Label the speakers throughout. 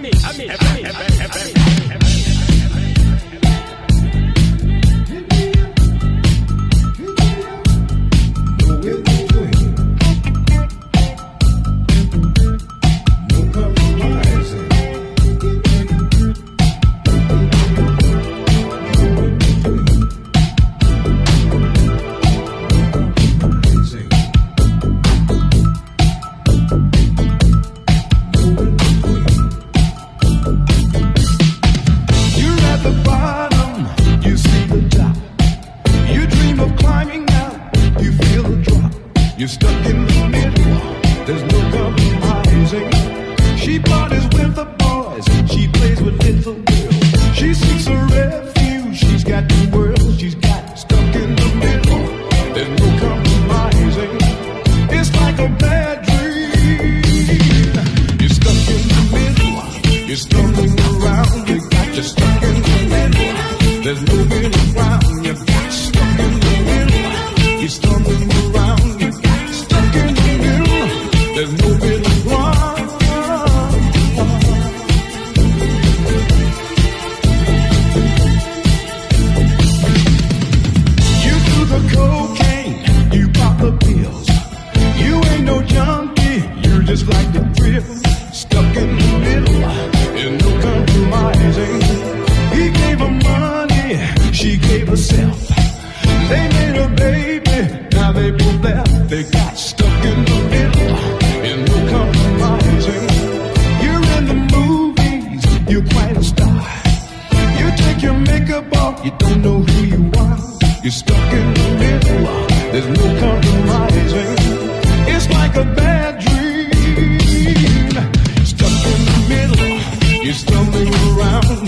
Speaker 1: me, I me, I me, I me, I me, I me.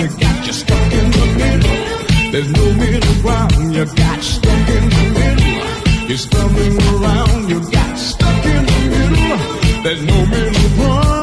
Speaker 1: you
Speaker 2: got you stuck in the middle. There's no middle ground, you got stuck in the middle. You're stumbling around, you got stuck in the middle. There's no middle ground.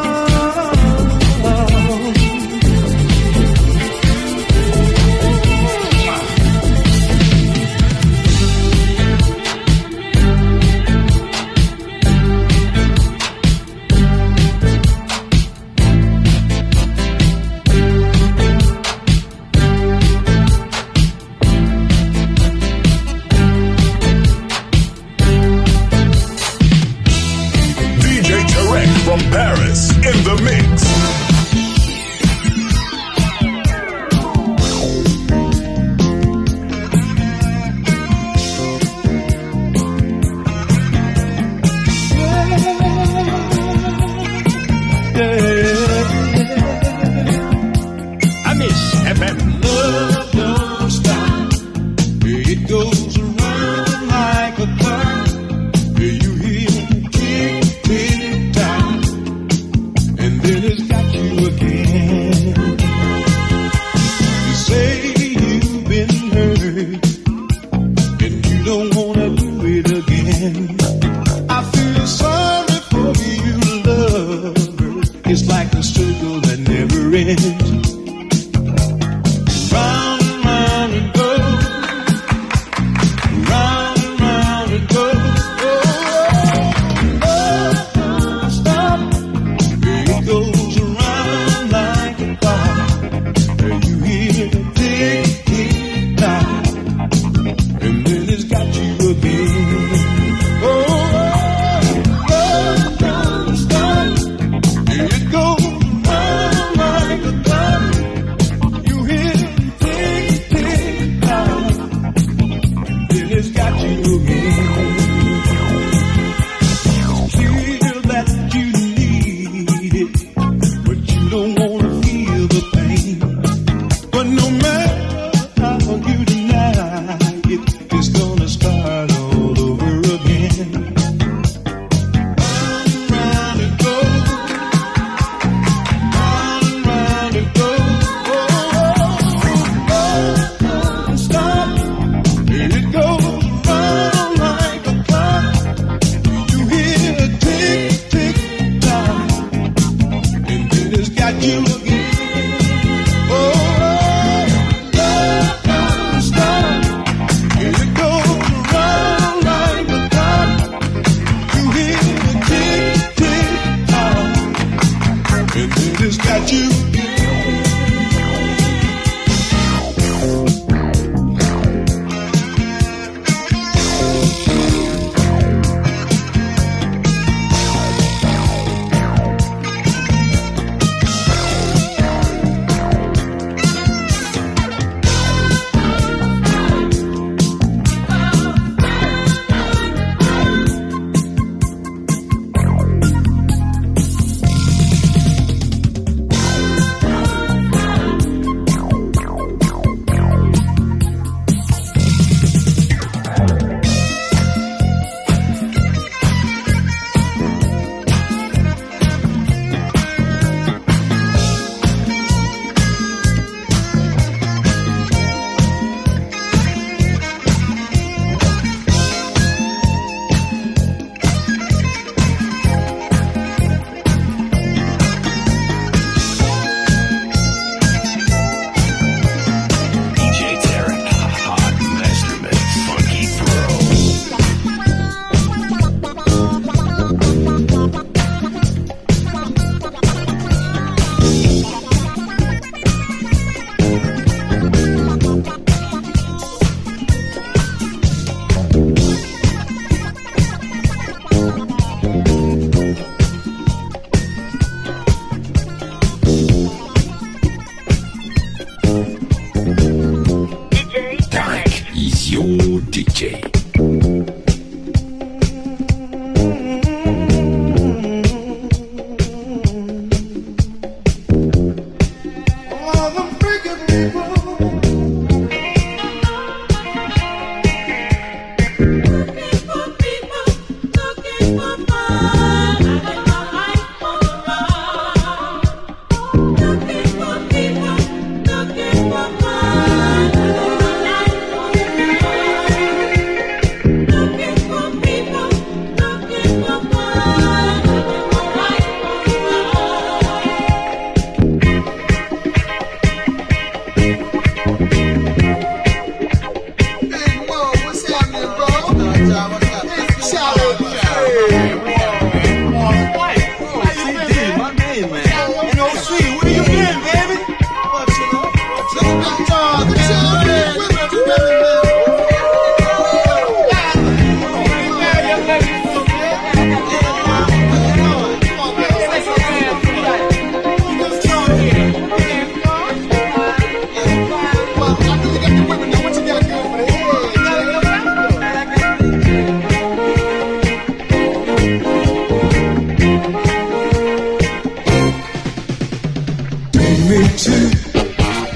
Speaker 2: To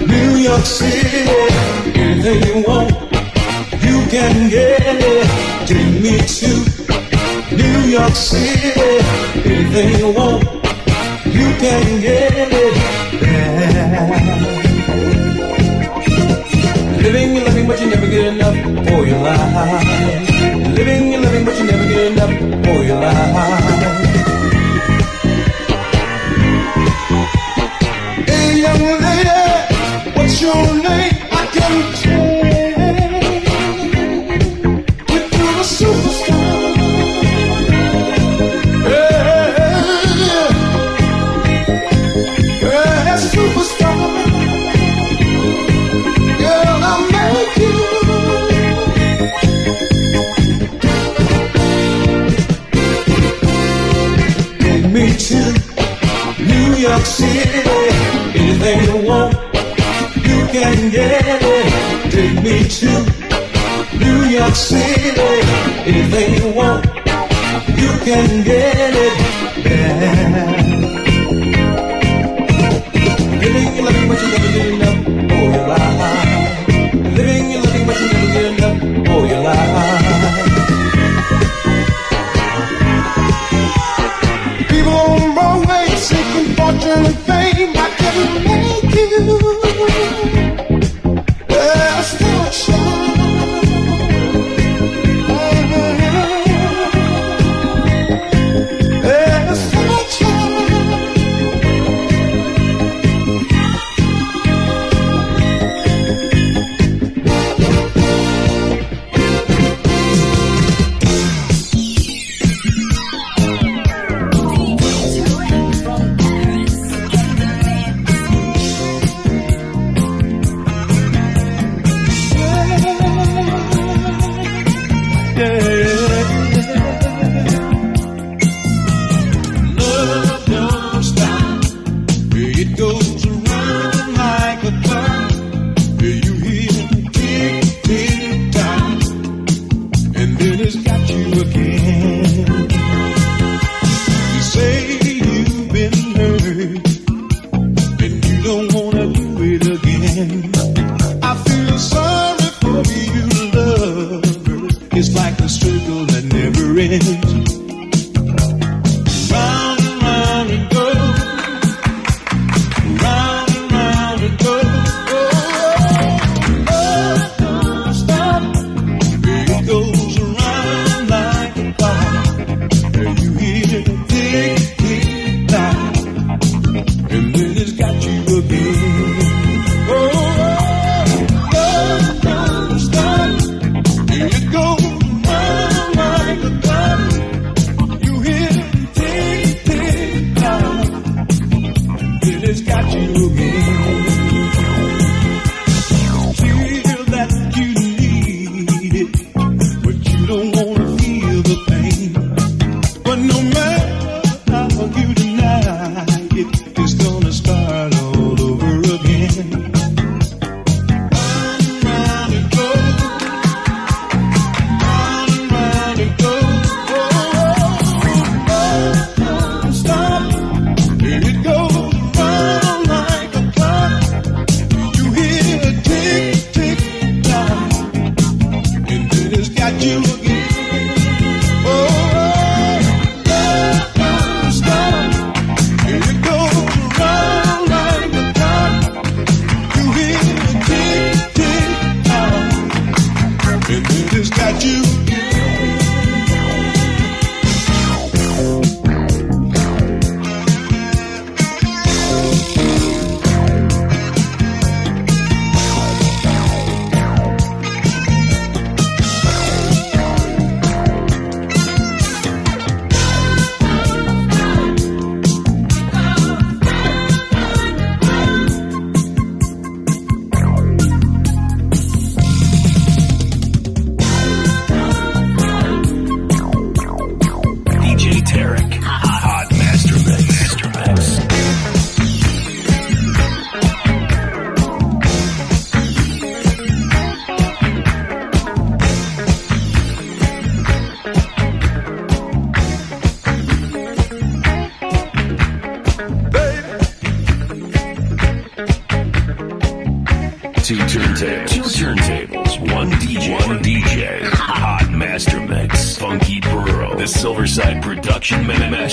Speaker 2: New York City. Anything you want, you can get it. Take me to New York City. Anything you want, you can get it. there. Living and living, but you never get enough for your life. Living and living, but you never get enough for your life. Young lady, what's your name? I can Take me to New York City. You want, you can get it. Yeah. Living but you never get enough. Living but you never get enough. People on seeking fortune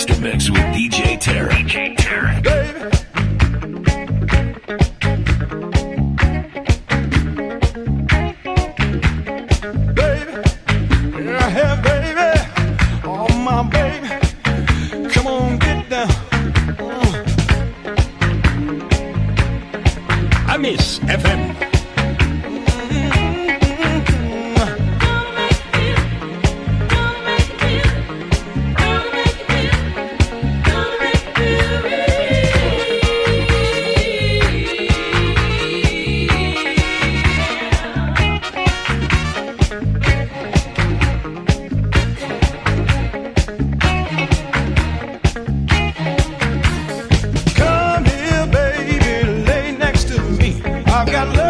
Speaker 2: Ma- Master I've got love.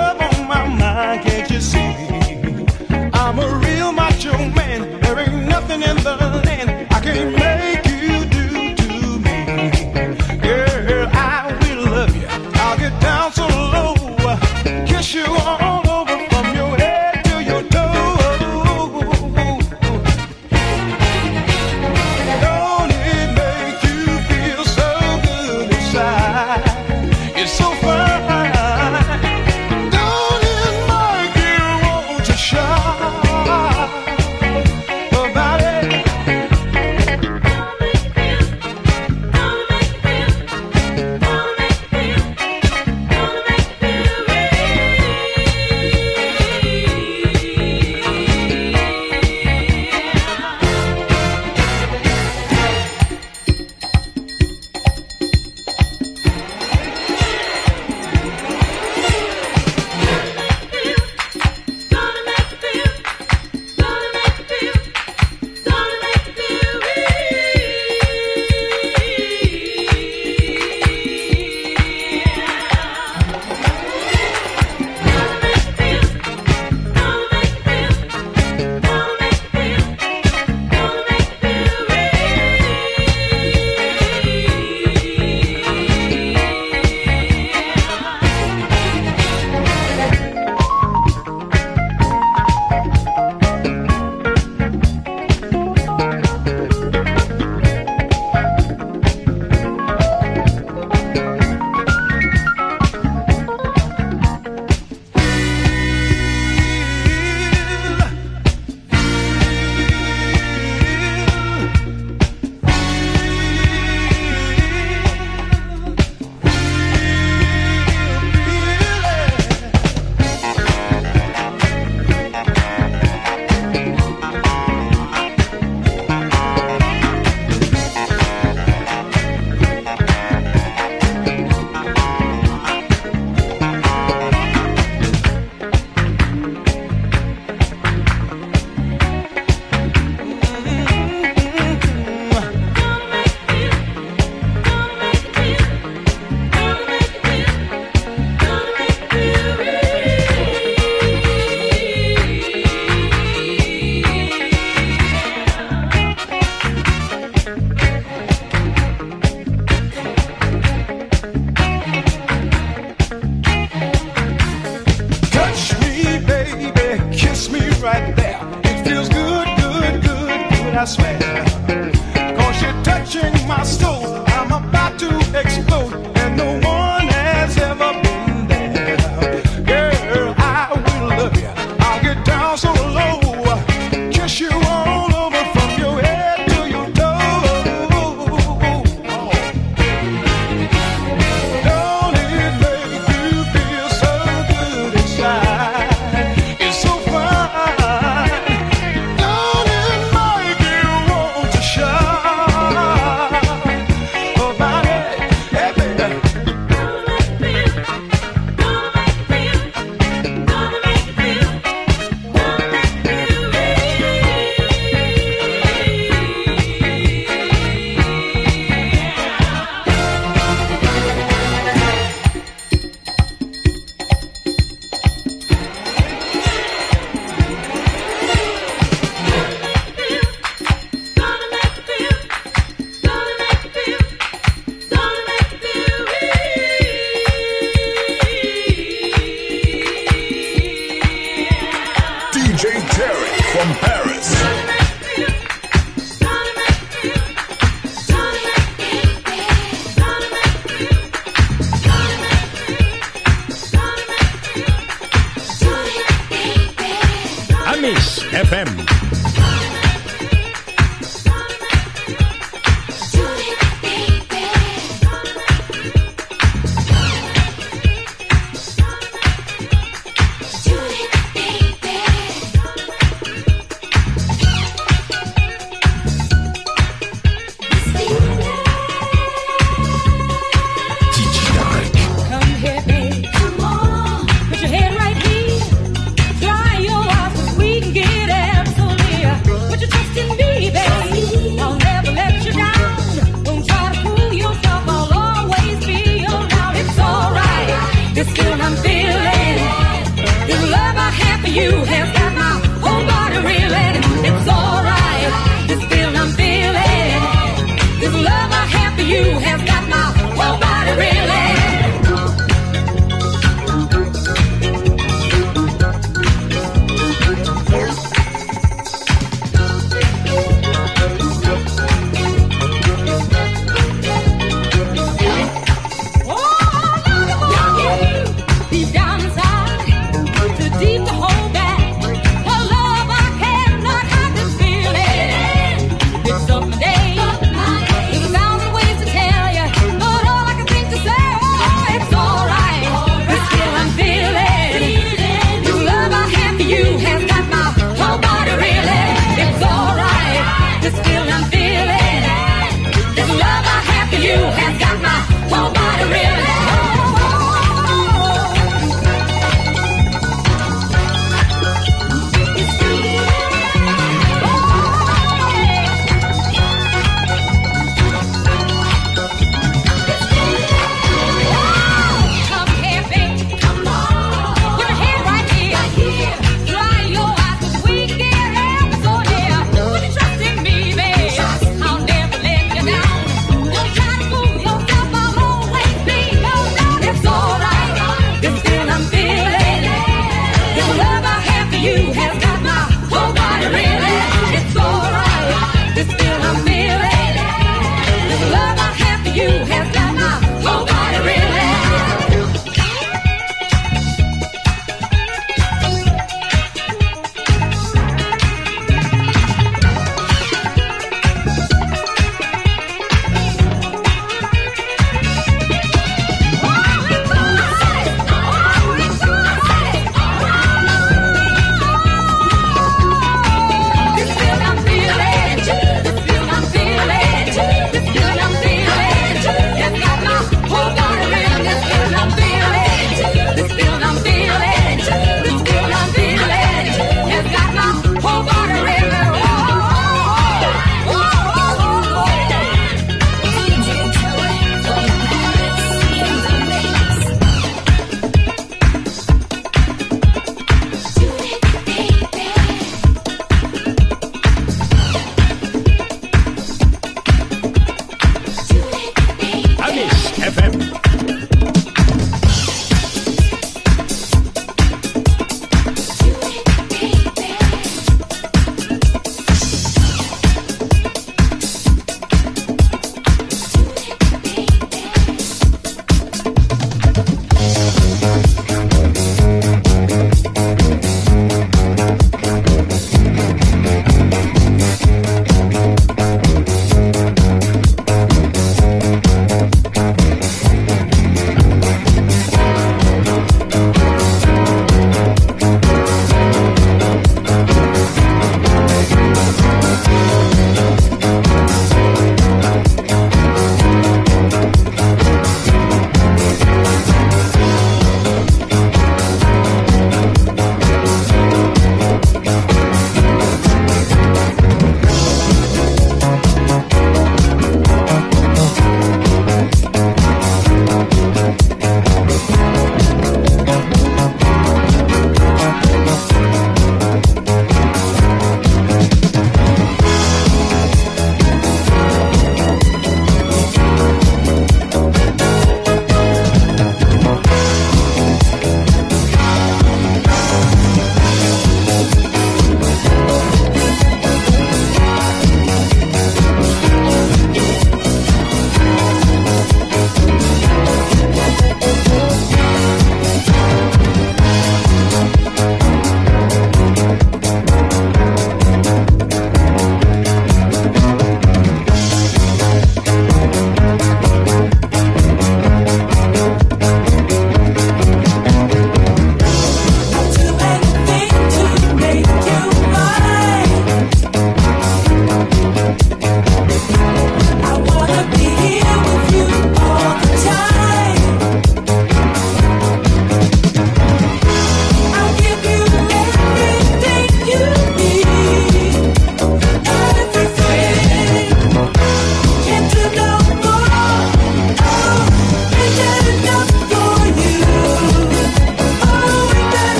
Speaker 2: DJ Tarek
Speaker 3: from Paris.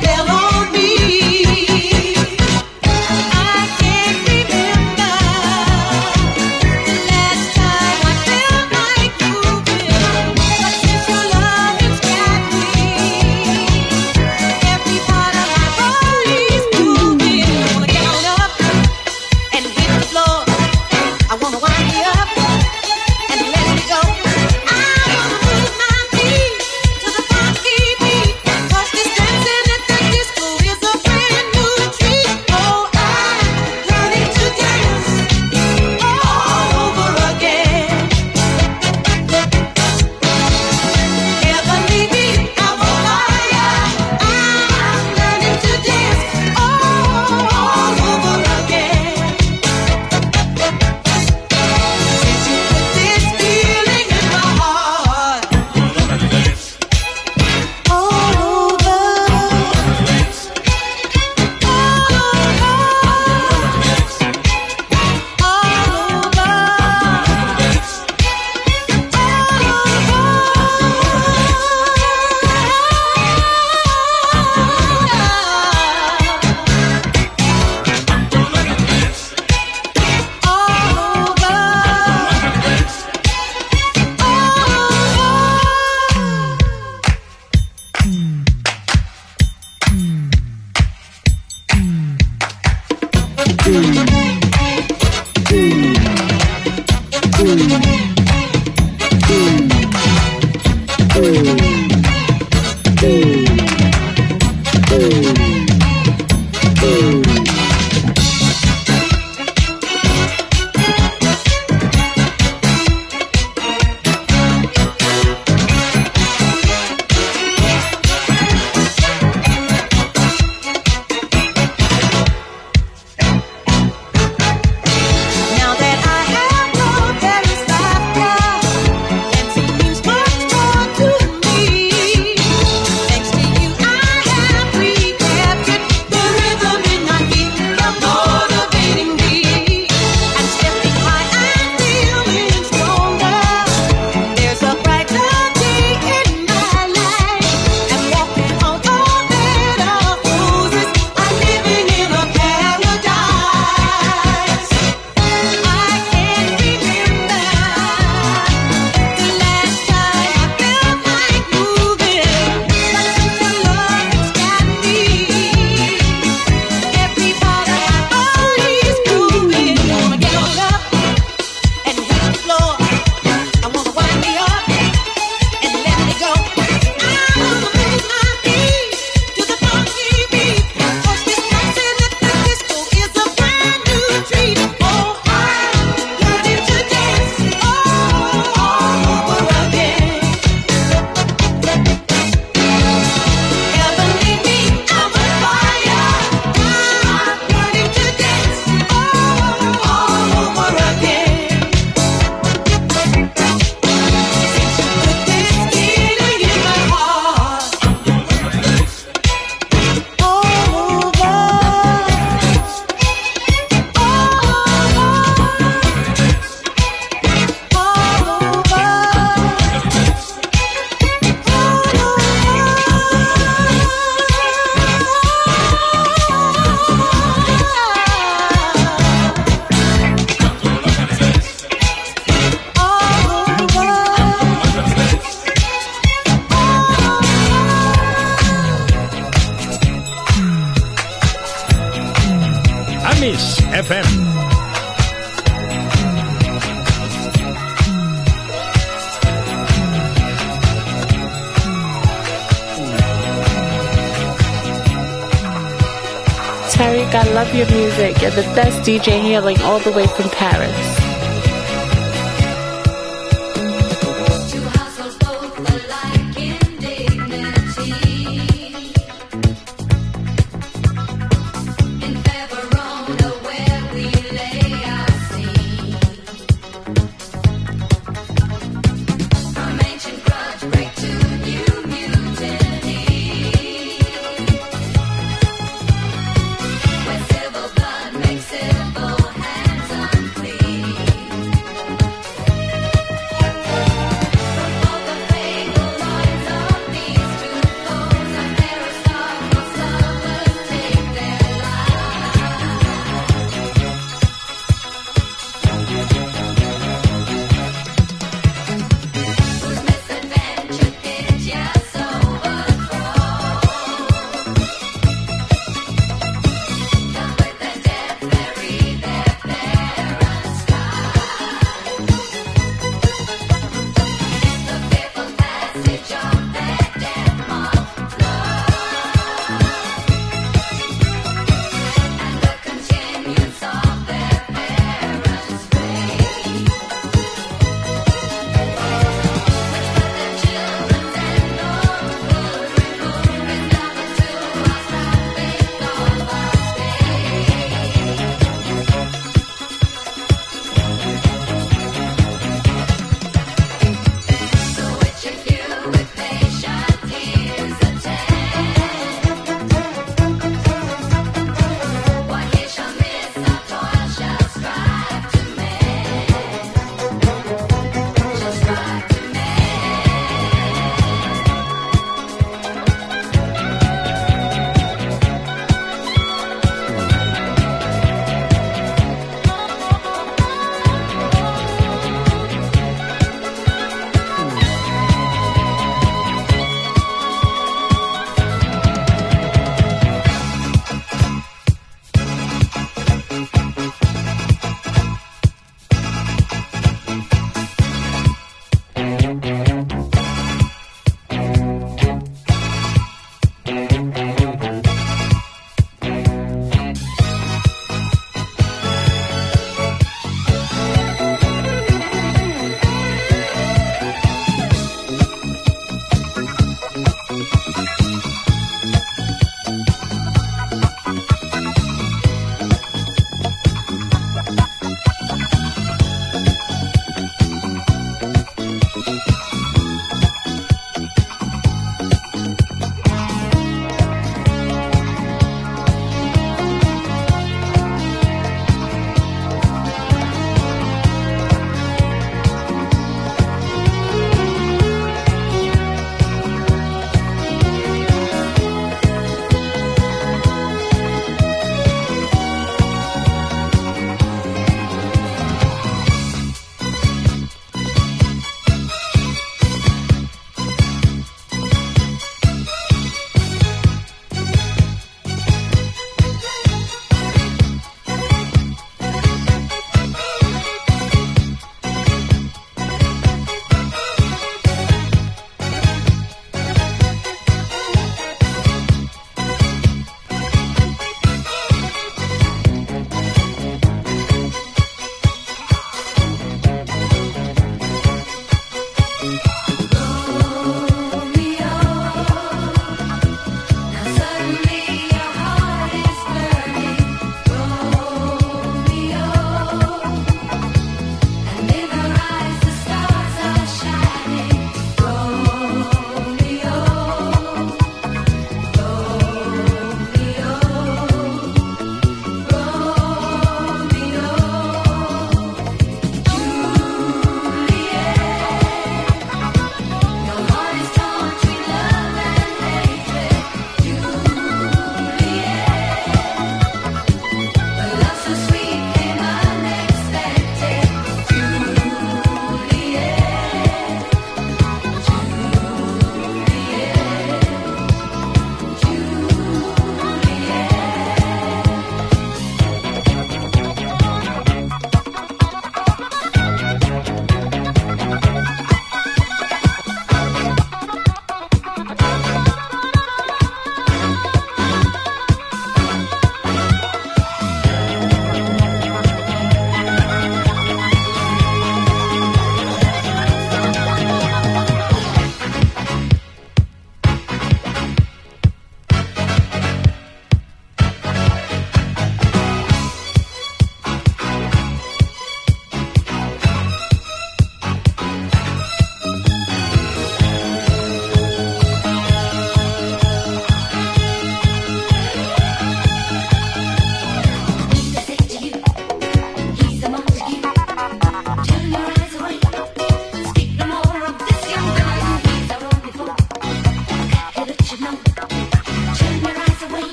Speaker 4: Pelo Miss FM.
Speaker 5: Tarek, I
Speaker 6: love your music. You're the best DJ hailing all the way from Paris.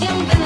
Speaker 7: siempre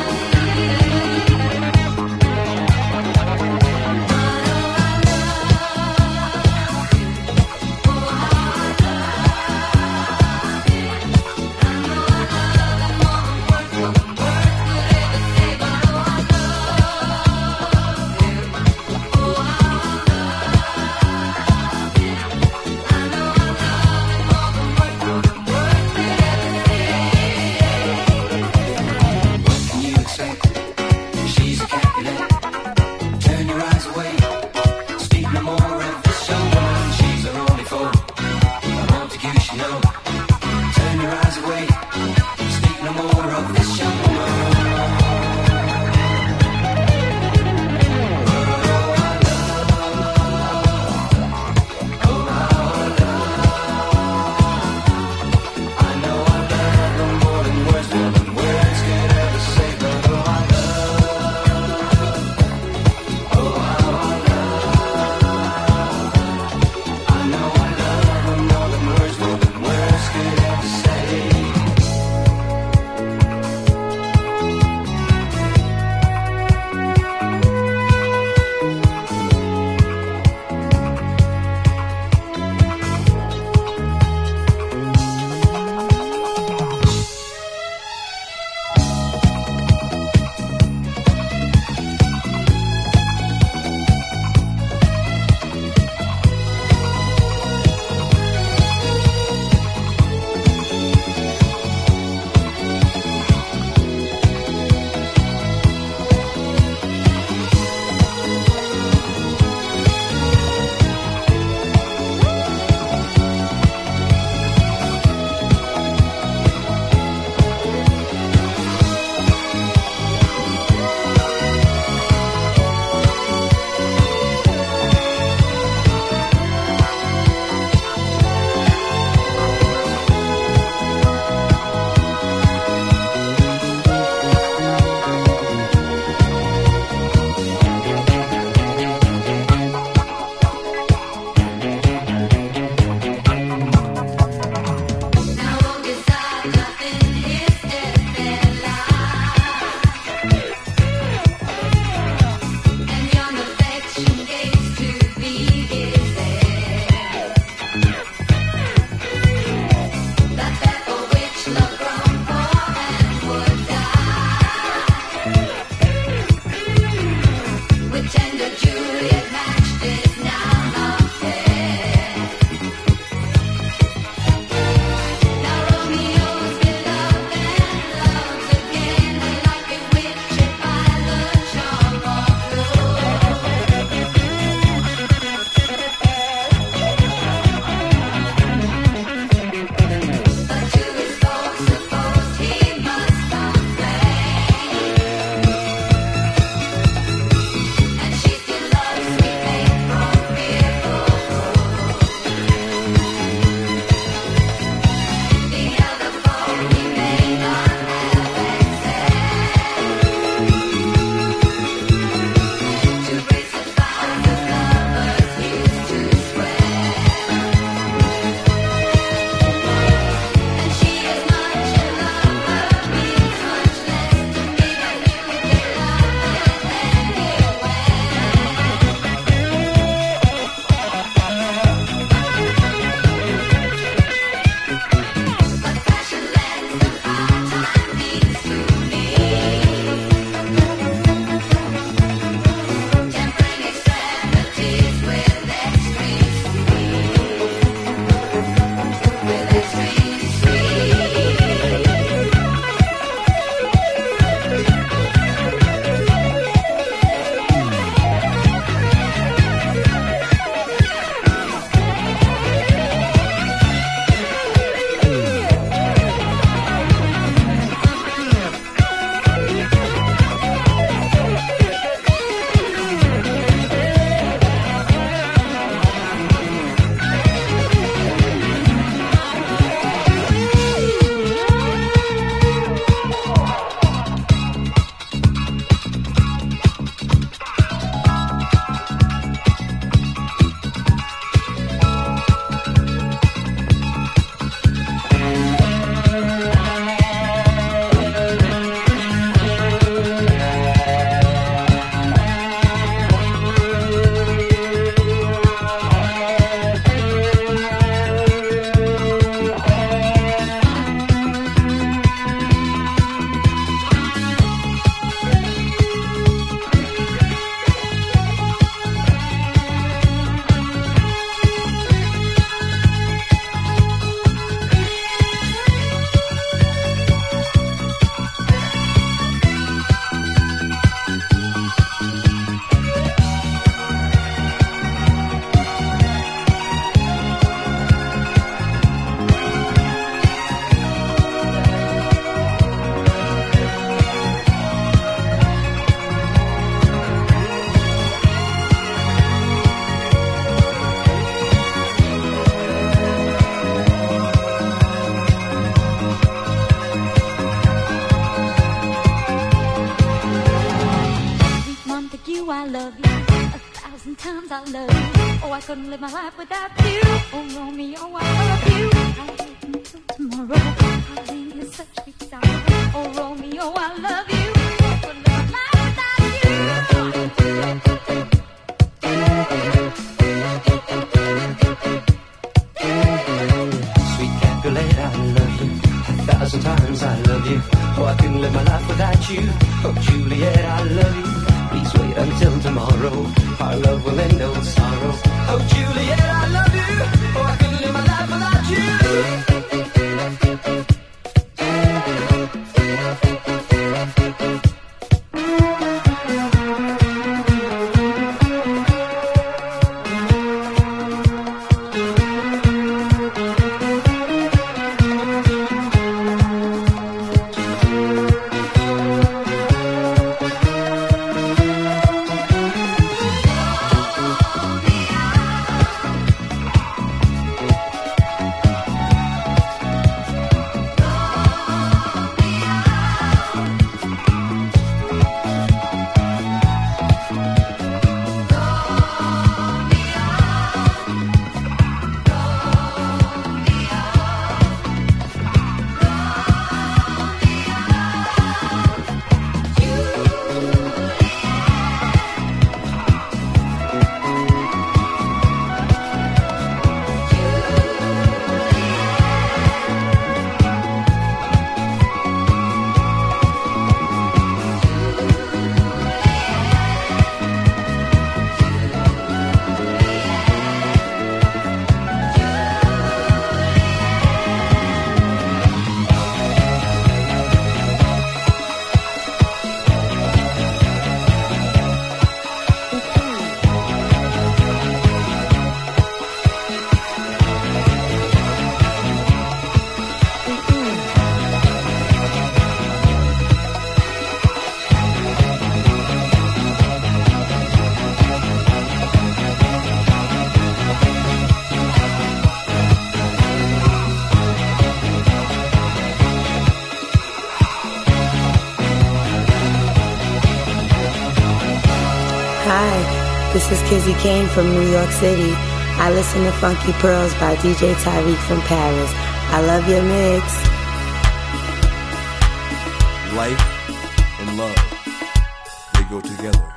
Speaker 6: I love you. A thousand times I love you. Oh, I couldn't live my life without you. Oh, Romeo, oh, I love you. I'll wait until tomorrow. I'll leave you such sweet sorrow. Oh, Romeo, I love you. I couldn't live my life without you.
Speaker 8: Sweet Capulet, I love you. A thousand times I love you. Oh, I couldn't live my life without you. Oh, Juliet, I love you. Until tomorrow. Our love will end all sorrow. Oh, Juliet, I love you. Oh, I couldn't live my life without you.
Speaker 9: This is Kizzy Kane from New York City. I listen to Funky Pearls by DJ Tyreek from Paris. I love your mix.
Speaker 10: Life and love, they go together.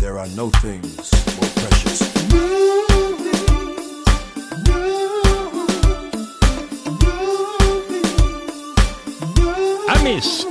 Speaker 10: There are no things more precious.
Speaker 11: Amis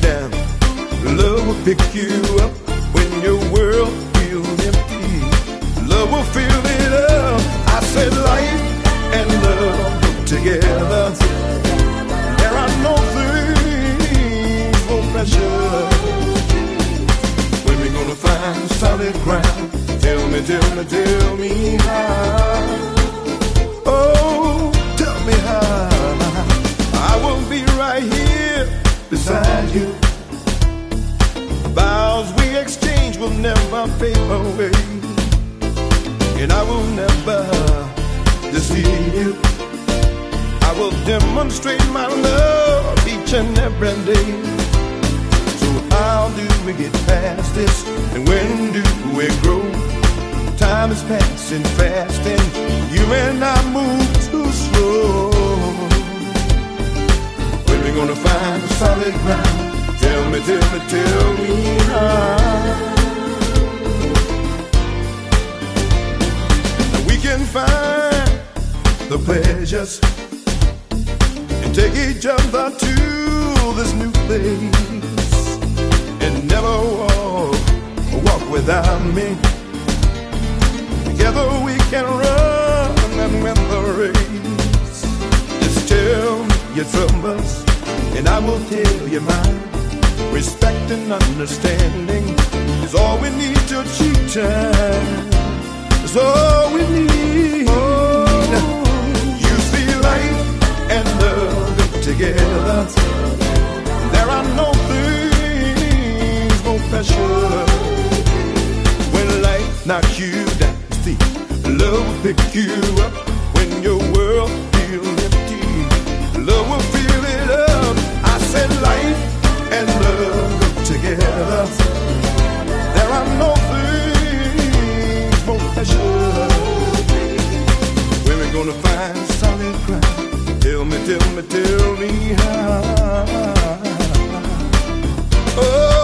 Speaker 2: down, love will pick you up. When your world feels empty, love will fill it up. I said, light and love together. There are no things more precious. When we gonna find solid ground? Tell me, tell me, tell me how. Oh, tell me how. I will be right here beside you. Vows we exchange will never fade away. And I will never deceive you. I will demonstrate my love each and every day. So how do we get past this? And when do we grow? Time is passing fast and you and I move too slow. When we gonna find the solid ground? Tell me, tell me, tell me how. We can find the pleasures and take each other to this new place and never walk, walk without me. Together we can run and win the race. Just tell your troubles and I will tell you mine. Respect and understanding is all we need to achieve time. Is all we need. You see, life and love together. There are no things more precious. When life knocks you down, see, love will pick you up. When your world feels empty, love will said life and love go together. There are no things more precious. Where we gonna find solid ground? Tell me, tell me, tell me how. Oh,